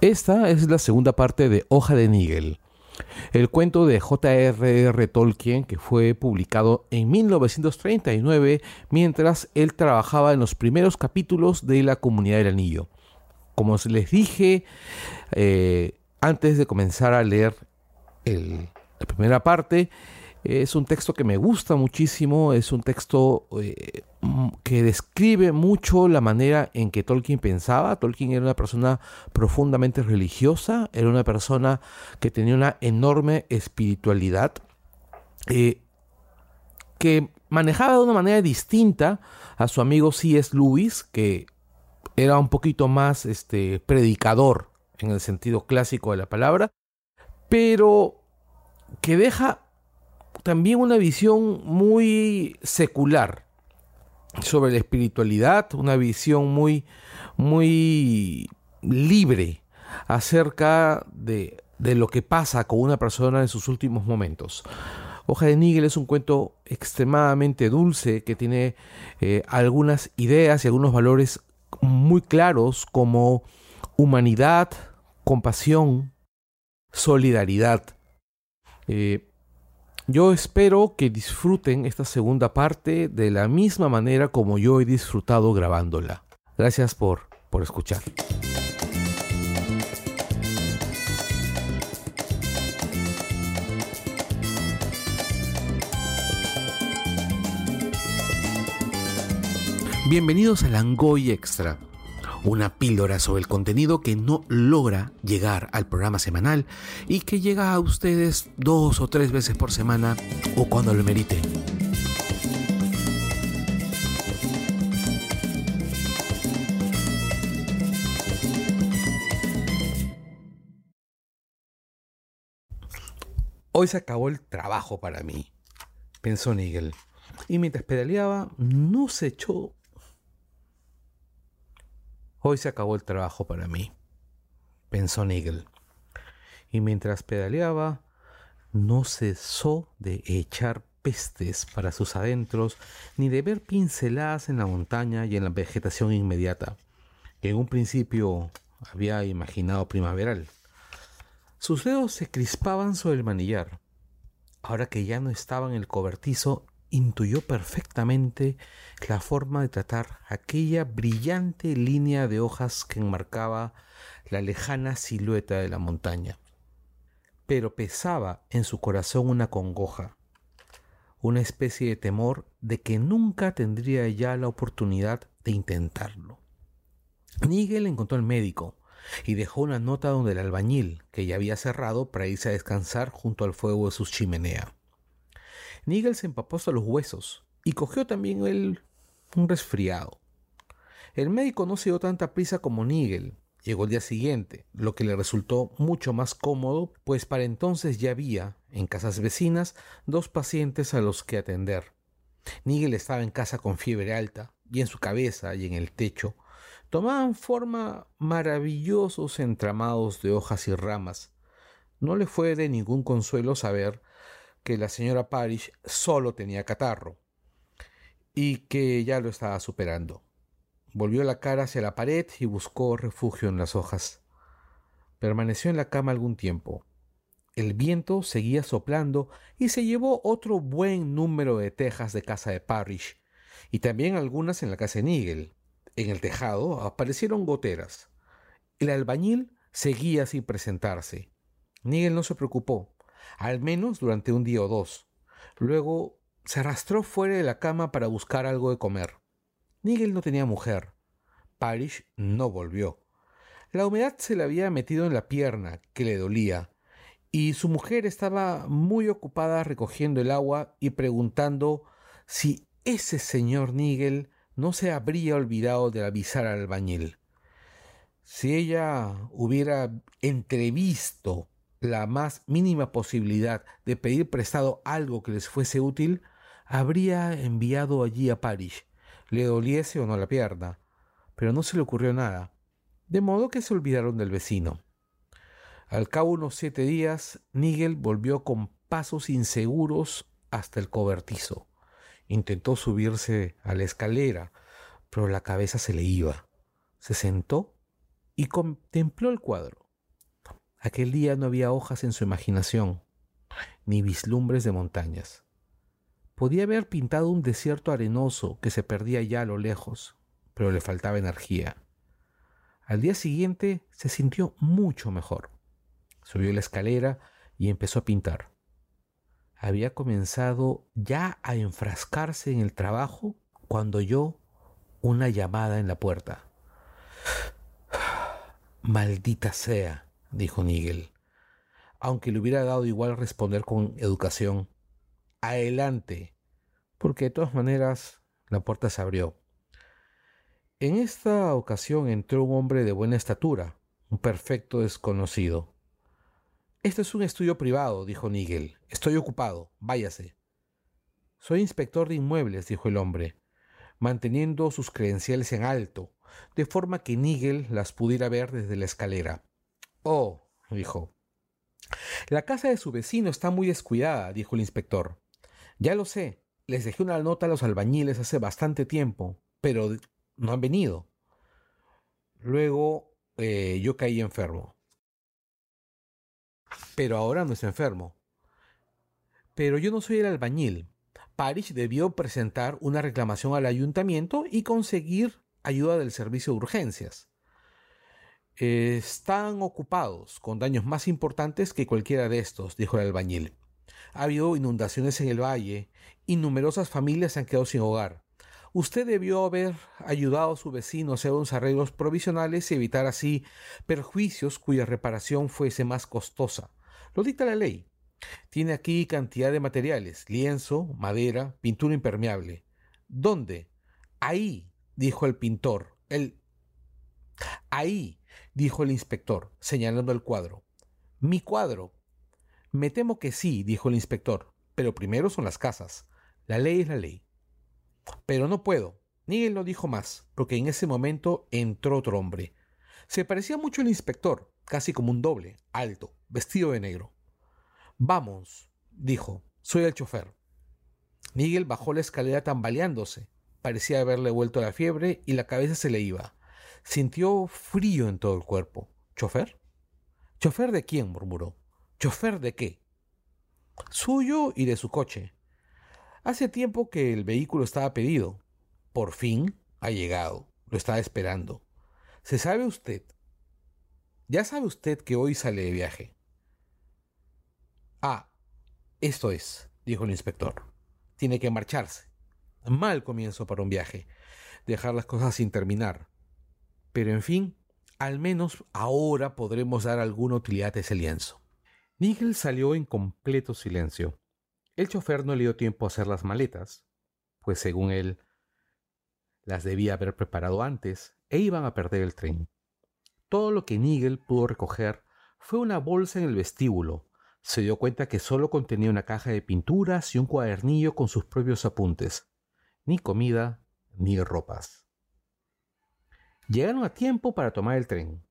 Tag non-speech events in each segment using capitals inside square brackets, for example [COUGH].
Esta es la segunda parte de Hoja de Nigel, el cuento de J.R.R. Tolkien que fue publicado en 1939 mientras él trabajaba en los primeros capítulos de la Comunidad del Anillo. Como les dije eh, antes de comenzar a leer la primera parte, es un texto que me gusta muchísimo, es un texto eh, que describe mucho la manera en que Tolkien pensaba. Tolkien era una persona profundamente religiosa, era una persona que tenía una enorme espiritualidad, eh, que manejaba de una manera distinta a su amigo C.S. Lewis, que era un poquito más este, predicador en el sentido clásico de la palabra, pero que deja también una visión muy secular sobre la espiritualidad, una visión muy, muy libre acerca de, de lo que pasa con una persona en sus últimos momentos. Hoja de Nigel es un cuento extremadamente dulce que tiene eh, algunas ideas y algunos valores muy claros como humanidad, compasión, solidaridad. Eh, yo espero que disfruten esta segunda parte de la misma manera como yo he disfrutado grabándola. Gracias por, por escuchar. Bienvenidos a Langoy Extra una píldora sobre el contenido que no logra llegar al programa semanal y que llega a ustedes dos o tres veces por semana o cuando lo meriten. Hoy se acabó el trabajo para mí, pensó Nigel. Y mientras pedaleaba, no se echó Hoy se acabó el trabajo para mí, pensó Nigel. Y mientras pedaleaba, no cesó de echar pestes para sus adentros, ni de ver pinceladas en la montaña y en la vegetación inmediata, que en un principio había imaginado primaveral. Sus dedos se crispaban sobre el manillar. Ahora que ya no estaba en el cobertizo, intuyó perfectamente la forma de tratar aquella brillante línea de hojas que enmarcaba la lejana silueta de la montaña. Pero pesaba en su corazón una congoja, una especie de temor de que nunca tendría ya la oportunidad de intentarlo. Nigel encontró al médico y dejó una nota donde el albañil, que ya había cerrado para irse a descansar junto al fuego de su chimenea. Nigel se empapó hasta los huesos y cogió también él un resfriado. El médico no se dio tanta prisa como Nigel. Llegó el día siguiente, lo que le resultó mucho más cómodo, pues para entonces ya había, en casas vecinas, dos pacientes a los que atender. Nigel estaba en casa con fiebre alta, y en su cabeza y en el techo tomaban forma maravillosos entramados de hojas y ramas. No le fue de ningún consuelo saber que la señora Parish solo tenía catarro y que ya lo estaba superando. Volvió la cara hacia la pared y buscó refugio en las hojas. Permaneció en la cama algún tiempo. El viento seguía soplando y se llevó otro buen número de tejas de casa de Parrish, y también algunas en la casa de Nigel. En el tejado aparecieron goteras. El albañil seguía sin presentarse. Nigel no se preocupó al menos durante un día o dos. Luego se arrastró fuera de la cama para buscar algo de comer. Nigel no tenía mujer. Parish no volvió. La humedad se le había metido en la pierna, que le dolía, y su mujer estaba muy ocupada recogiendo el agua y preguntando si ese señor Nigel no se habría olvidado de avisar al albañil. Si ella hubiera entrevisto la más mínima posibilidad de pedir prestado algo que les fuese útil, habría enviado allí a Parish, le doliese o no la pierna, pero no se le ocurrió nada, de modo que se olvidaron del vecino. Al cabo de unos siete días, Nigel volvió con pasos inseguros hasta el cobertizo. Intentó subirse a la escalera, pero la cabeza se le iba. Se sentó y contempló el cuadro. Aquel día no había hojas en su imaginación, ni vislumbres de montañas. Podía haber pintado un desierto arenoso que se perdía ya a lo lejos, pero le faltaba energía. Al día siguiente se sintió mucho mejor. Subió la escalera y empezó a pintar. Había comenzado ya a enfrascarse en el trabajo cuando oyó una llamada en la puerta. [SIGHS] Maldita sea, dijo Nigel, aunque le hubiera dado igual responder con educación. Adelante, porque de todas maneras la puerta se abrió. En esta ocasión entró un hombre de buena estatura, un perfecto desconocido. Este es un estudio privado, dijo Nigel. Estoy ocupado. Váyase. Soy inspector de inmuebles, dijo el hombre, manteniendo sus credenciales en alto, de forma que Nigel las pudiera ver desde la escalera. Oh, dijo. La casa de su vecino está muy descuidada, dijo el inspector. Ya lo sé. Les dejé una nota a los albañiles hace bastante tiempo, pero no han venido. Luego eh, yo caí enfermo pero ahora no está enfermo. Pero yo no soy el albañil. Parrish debió presentar una reclamación al ayuntamiento y conseguir ayuda del servicio de urgencias. Están ocupados con daños más importantes que cualquiera de estos, dijo el albañil. Ha habido inundaciones en el valle y numerosas familias se han quedado sin hogar. Usted debió haber ayudado a su vecino a hacer unos arreglos provisionales y evitar así perjuicios cuya reparación fuese más costosa. Lo dicta la ley. Tiene aquí cantidad de materiales, lienzo, madera, pintura impermeable. ¿Dónde? Ahí, dijo el pintor. El... Ahí, dijo el inspector, señalando el cuadro. Mi cuadro. Me temo que sí, dijo el inspector, pero primero son las casas. La ley es la ley. Pero no puedo. Ni él no dijo más, porque en ese momento entró otro hombre. Se parecía mucho al inspector, casi como un doble, alto, vestido de negro. Vamos, dijo, soy el chofer. Miguel bajó la escalera tambaleándose. Parecía haberle vuelto la fiebre y la cabeza se le iba. Sintió frío en todo el cuerpo. ¿Chofer? ¿Chofer de quién? murmuró. ¿Chofer de qué? Suyo y de su coche. Hace tiempo que el vehículo estaba pedido. Por fin ha llegado. Lo estaba esperando. ¿Se sabe usted? Ya sabe usted que hoy sale de viaje. Ah, esto es, dijo el inspector. Tiene que marcharse. Mal comienzo para un viaje. Dejar las cosas sin terminar. Pero en fin, al menos ahora podremos dar alguna utilidad a ese lienzo. Nigel salió en completo silencio. El chofer no le dio tiempo a hacer las maletas, pues según él, las debía haber preparado antes e iban a perder el tren. Todo lo que Nigel pudo recoger fue una bolsa en el vestíbulo. Se dio cuenta que solo contenía una caja de pinturas y un cuadernillo con sus propios apuntes. Ni comida, ni ropas. Llegaron a tiempo para tomar el tren.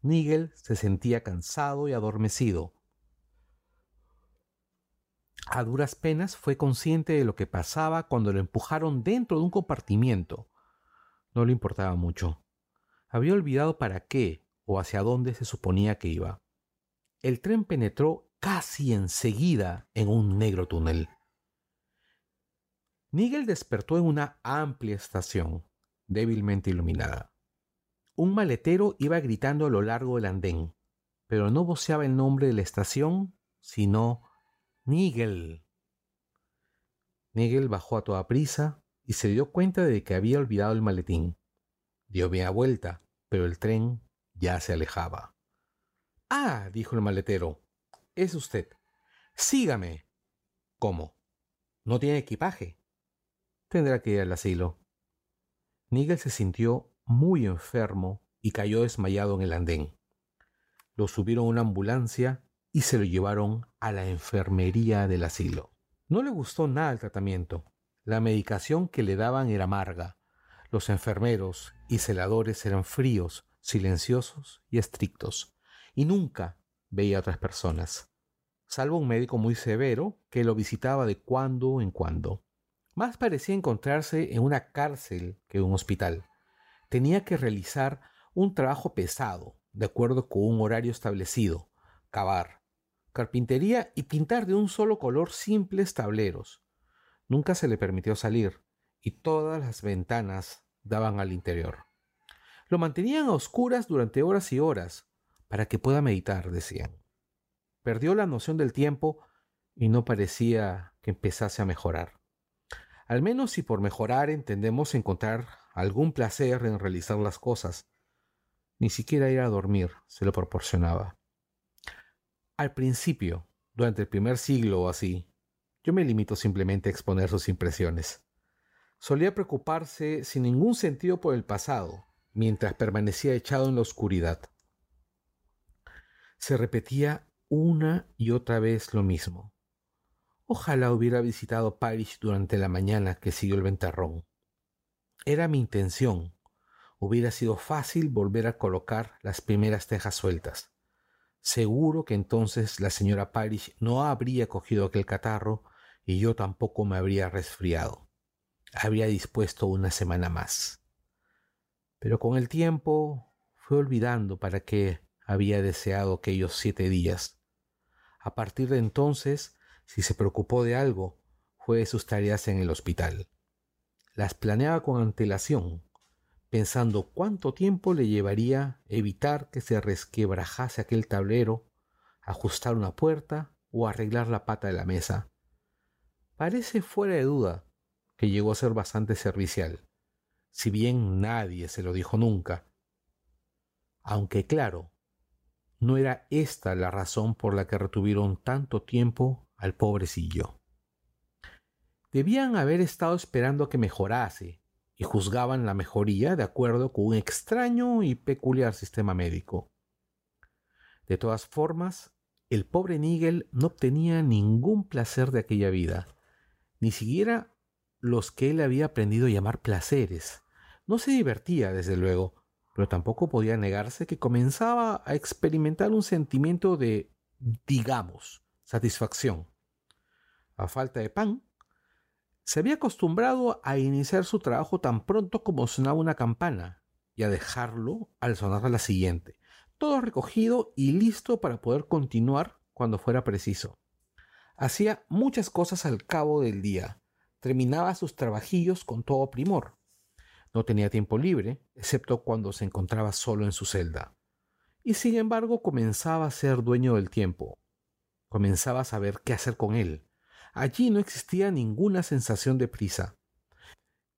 Nigel se sentía cansado y adormecido. A duras penas fue consciente de lo que pasaba cuando lo empujaron dentro de un compartimiento. No le importaba mucho. Había olvidado para qué o hacia dónde se suponía que iba. El tren penetró casi enseguida en un negro túnel. Nigel despertó en una amplia estación, débilmente iluminada. Un maletero iba gritando a lo largo del andén, pero no voceaba el nombre de la estación, sino Nigel. Nigel bajó a toda prisa y se dio cuenta de que había olvidado el maletín. Dio media vuelta, pero el tren ya se alejaba. Ah, dijo el maletero, es usted. Sígame. ¿Cómo? ¿No tiene equipaje? Tendrá que ir al asilo. Nigel se sintió muy enfermo y cayó desmayado en el andén. Lo subieron a una ambulancia y se lo llevaron a la enfermería del asilo. No le gustó nada el tratamiento. La medicación que le daban era amarga. Los enfermeros y celadores eran fríos, silenciosos y estrictos, y nunca veía a otras personas, salvo un médico muy severo que lo visitaba de cuando en cuando. Más parecía encontrarse en una cárcel que en un hospital. Tenía que realizar un trabajo pesado, de acuerdo con un horario establecido, cavar, carpintería y pintar de un solo color simples tableros. Nunca se le permitió salir, y todas las ventanas daban al interior. Lo mantenían a oscuras durante horas y horas, para que pueda meditar, decían. Perdió la noción del tiempo y no parecía que empezase a mejorar. Al menos si por mejorar entendemos encontrar algún placer en realizar las cosas. Ni siquiera ir a dormir se lo proporcionaba. Al principio, durante el primer siglo o así, yo me limito simplemente a exponer sus impresiones. Solía preocuparse sin ningún sentido por el pasado, mientras permanecía echado en la oscuridad. Se repetía una y otra vez lo mismo. Ojalá hubiera visitado París durante la mañana que siguió el ventarrón. Era mi intención. Hubiera sido fácil volver a colocar las primeras tejas sueltas. Seguro que entonces la señora Parish no habría cogido aquel catarro y yo tampoco me habría resfriado. Habría dispuesto una semana más. Pero con el tiempo fue olvidando para qué había deseado aquellos siete días. A partir de entonces, si se preocupó de algo, fue de sus tareas en el hospital. Las planeaba con antelación, pensando cuánto tiempo le llevaría evitar que se resquebrajase aquel tablero, ajustar una puerta o arreglar la pata de la mesa. Parece fuera de duda que llegó a ser bastante servicial, si bien nadie se lo dijo nunca. Aunque claro, no era esta la razón por la que retuvieron tanto tiempo al pobrecillo. Debían haber estado esperando que mejorase, y juzgaban la mejoría de acuerdo con un extraño y peculiar sistema médico. De todas formas, el pobre Nigel no obtenía ningún placer de aquella vida, ni siquiera los que él había aprendido a llamar placeres. No se divertía, desde luego, pero tampoco podía negarse que comenzaba a experimentar un sentimiento de, digamos, satisfacción. A falta de pan, se había acostumbrado a iniciar su trabajo tan pronto como sonaba una campana y a dejarlo al sonar la siguiente, todo recogido y listo para poder continuar cuando fuera preciso. Hacía muchas cosas al cabo del día, terminaba sus trabajillos con todo primor. No tenía tiempo libre, excepto cuando se encontraba solo en su celda. Y sin embargo comenzaba a ser dueño del tiempo. Comenzaba a saber qué hacer con él, Allí no existía ninguna sensación de prisa.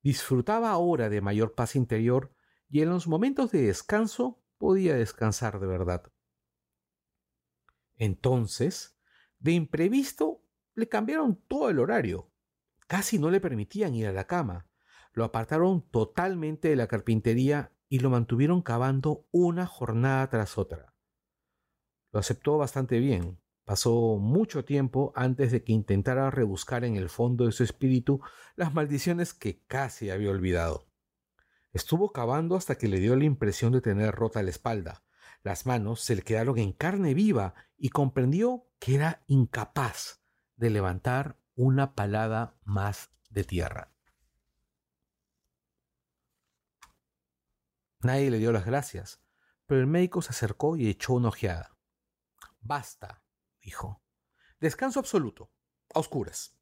Disfrutaba ahora de mayor paz interior y en los momentos de descanso podía descansar de verdad. Entonces, de imprevisto, le cambiaron todo el horario. Casi no le permitían ir a la cama. Lo apartaron totalmente de la carpintería y lo mantuvieron cavando una jornada tras otra. Lo aceptó bastante bien. Pasó mucho tiempo antes de que intentara rebuscar en el fondo de su espíritu las maldiciones que casi había olvidado. Estuvo cavando hasta que le dio la impresión de tener rota la espalda. Las manos se le quedaron en carne viva y comprendió que era incapaz de levantar una palada más de tierra. Nadie le dio las gracias, pero el médico se acercó y echó una ojeada. Basta, dijo. Descanso absoluto, a oscuras.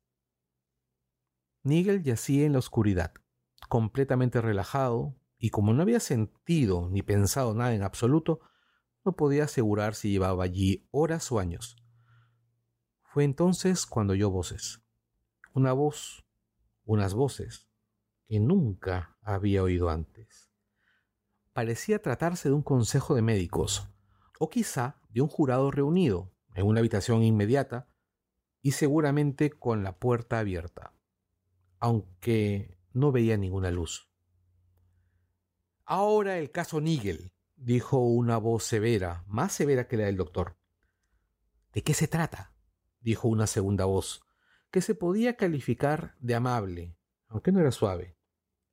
Nigel yacía en la oscuridad, completamente relajado, y como no había sentido ni pensado nada en absoluto, no podía asegurar si llevaba allí horas o años. Fue entonces cuando oyó voces. Una voz, unas voces, que nunca había oído antes. Parecía tratarse de un consejo de médicos, o quizá de un jurado reunido, en una habitación inmediata y seguramente con la puerta abierta, aunque no veía ninguna luz. Ahora el caso Nigel, dijo una voz severa, más severa que la del doctor. ¿De qué se trata? dijo una segunda voz, que se podía calificar de amable, aunque no era suave.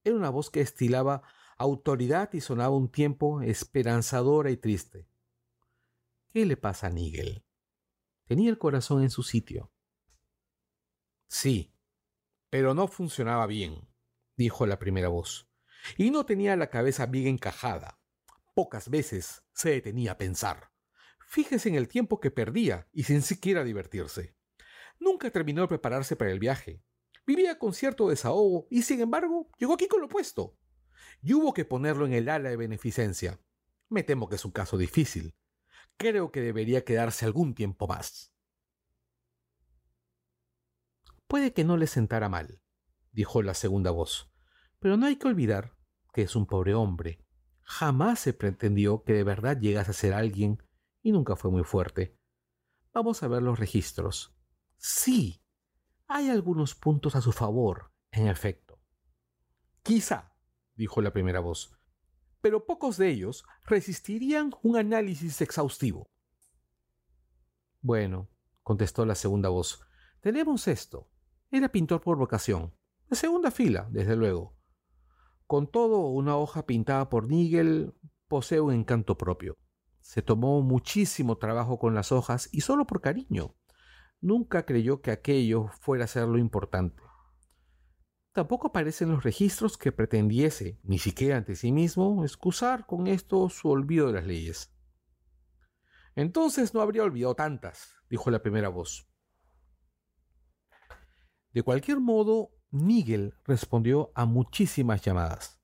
Era una voz que estilaba autoridad y sonaba un tiempo esperanzadora y triste. ¿Qué le pasa a Nigel? Tenía el corazón en su sitio. Sí, pero no funcionaba bien, dijo la primera voz, y no tenía la cabeza bien encajada. Pocas veces se detenía a pensar. Fíjese en el tiempo que perdía y sin siquiera divertirse. Nunca terminó de prepararse para el viaje. Vivía con cierto desahogo y sin embargo llegó aquí con lo opuesto. Y hubo que ponerlo en el ala de beneficencia. Me temo que es un caso difícil. Creo que debería quedarse algún tiempo más. Puede que no le sentara mal, dijo la segunda voz, pero no hay que olvidar que es un pobre hombre. Jamás se pretendió que de verdad llegase a ser alguien y nunca fue muy fuerte. Vamos a ver los registros. Sí, hay algunos puntos a su favor, en efecto. Quizá, dijo la primera voz, pero pocos de ellos resistirían un análisis exhaustivo. Bueno, contestó la segunda voz, tenemos esto. Era pintor por vocación. De segunda fila, desde luego. Con todo, una hoja pintada por Nigel posee un encanto propio. Se tomó muchísimo trabajo con las hojas y solo por cariño. Nunca creyó que aquello fuera a ser lo importante. Tampoco aparecen los registros que pretendiese, ni siquiera ante sí mismo, excusar con esto su olvido de las leyes. Entonces no habría olvidado tantas, dijo la primera voz. De cualquier modo, Nigel respondió a muchísimas llamadas,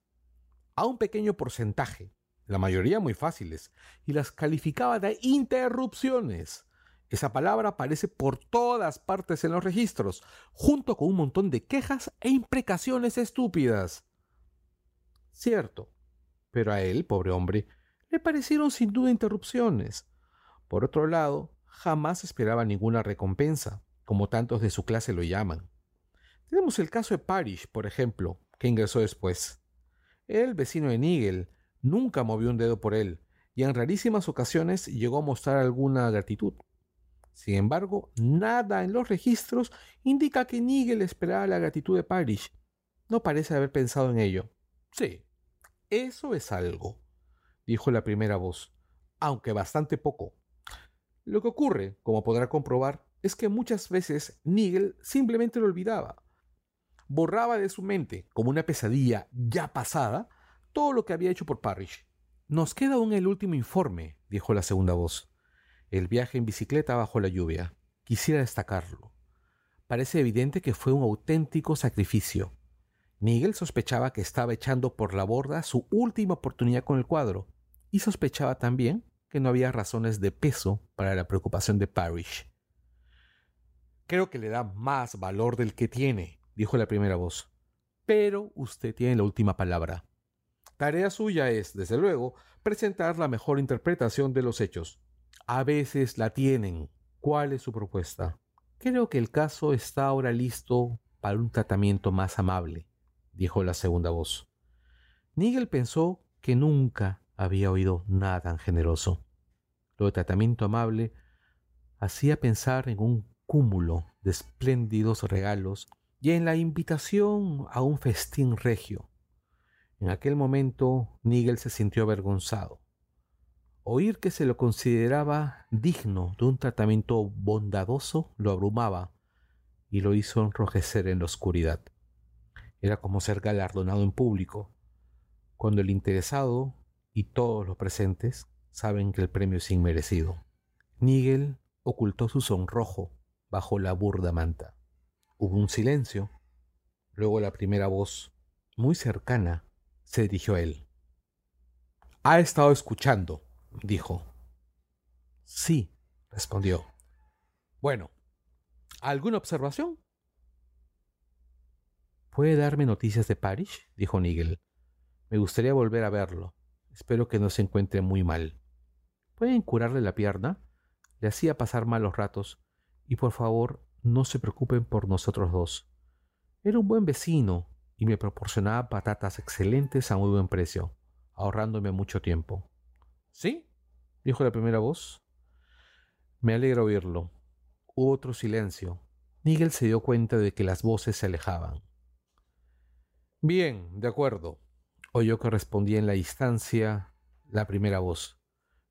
a un pequeño porcentaje, la mayoría muy fáciles, y las calificaba de interrupciones. Esa palabra aparece por todas partes en los registros, junto con un montón de quejas e imprecaciones estúpidas. Cierto, pero a él, pobre hombre, le parecieron sin duda interrupciones. Por otro lado, jamás esperaba ninguna recompensa, como tantos de su clase lo llaman. Tenemos el caso de Parrish, por ejemplo, que ingresó después. El vecino de Nigel nunca movió un dedo por él, y en rarísimas ocasiones llegó a mostrar alguna gratitud. Sin embargo, nada en los registros indica que Nigel esperaba la gratitud de Parrish. No parece haber pensado en ello. Sí, eso es algo, dijo la primera voz, aunque bastante poco. Lo que ocurre, como podrá comprobar, es que muchas veces Nigel simplemente lo olvidaba. Borraba de su mente, como una pesadilla ya pasada, todo lo que había hecho por Parrish. Nos queda aún el último informe, dijo la segunda voz. El viaje en bicicleta bajo la lluvia. Quisiera destacarlo. Parece evidente que fue un auténtico sacrificio. Nigel sospechaba que estaba echando por la borda su última oportunidad con el cuadro, y sospechaba también que no había razones de peso para la preocupación de Parrish. Creo que le da más valor del que tiene, dijo la primera voz. Pero usted tiene la última palabra. Tarea suya es, desde luego, presentar la mejor interpretación de los hechos. A veces la tienen. ¿Cuál es su propuesta? Creo que el caso está ahora listo para un tratamiento más amable, dijo la segunda voz. Nigel pensó que nunca había oído nada tan generoso. Lo de tratamiento amable hacía pensar en un cúmulo de espléndidos regalos y en la invitación a un festín regio. En aquel momento Nigel se sintió avergonzado. Oír que se lo consideraba digno de un tratamiento bondadoso lo abrumaba y lo hizo enrojecer en la oscuridad. Era como ser galardonado en público, cuando el interesado y todos los presentes saben que el premio es inmerecido. Nigel ocultó su sonrojo bajo la burda manta. Hubo un silencio. Luego la primera voz, muy cercana, se dirigió a él. Ha estado escuchando, dijo. Sí, respondió. Bueno, ¿alguna observación? ¿Puede darme noticias de Parrish? dijo Nigel. Me gustaría volver a verlo. Espero que no se encuentre muy mal. ¿Pueden curarle la pierna? Le hacía pasar malos ratos. Y por favor, no se preocupen por nosotros dos. Era un buen vecino y me proporcionaba patatas excelentes a muy buen precio, ahorrándome mucho tiempo. ¿Sí? dijo la primera voz. Me alegra oírlo. Hubo otro silencio. Nigel se dio cuenta de que las voces se alejaban. Bien, de acuerdo, oyó que respondía en la distancia la primera voz.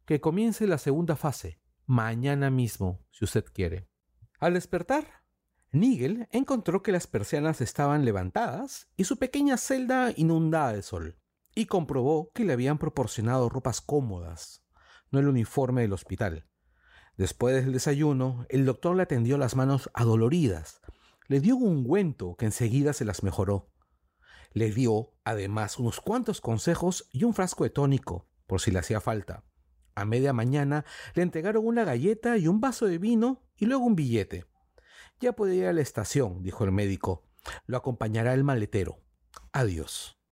Que comience la segunda fase, mañana mismo, si usted quiere. Al despertar, Nigel encontró que las persianas estaban levantadas y su pequeña celda inundada de sol, y comprobó que le habían proporcionado ropas cómodas, no el uniforme del hospital, Después del desayuno, el doctor le atendió las manos adoloridas. Le dio un ungüento que enseguida se las mejoró. Le dio, además, unos cuantos consejos y un frasco de tónico, por si le hacía falta. A media mañana le entregaron una galleta y un vaso de vino y luego un billete. Ya puede ir a la estación, dijo el médico. Lo acompañará el maletero. Adiós.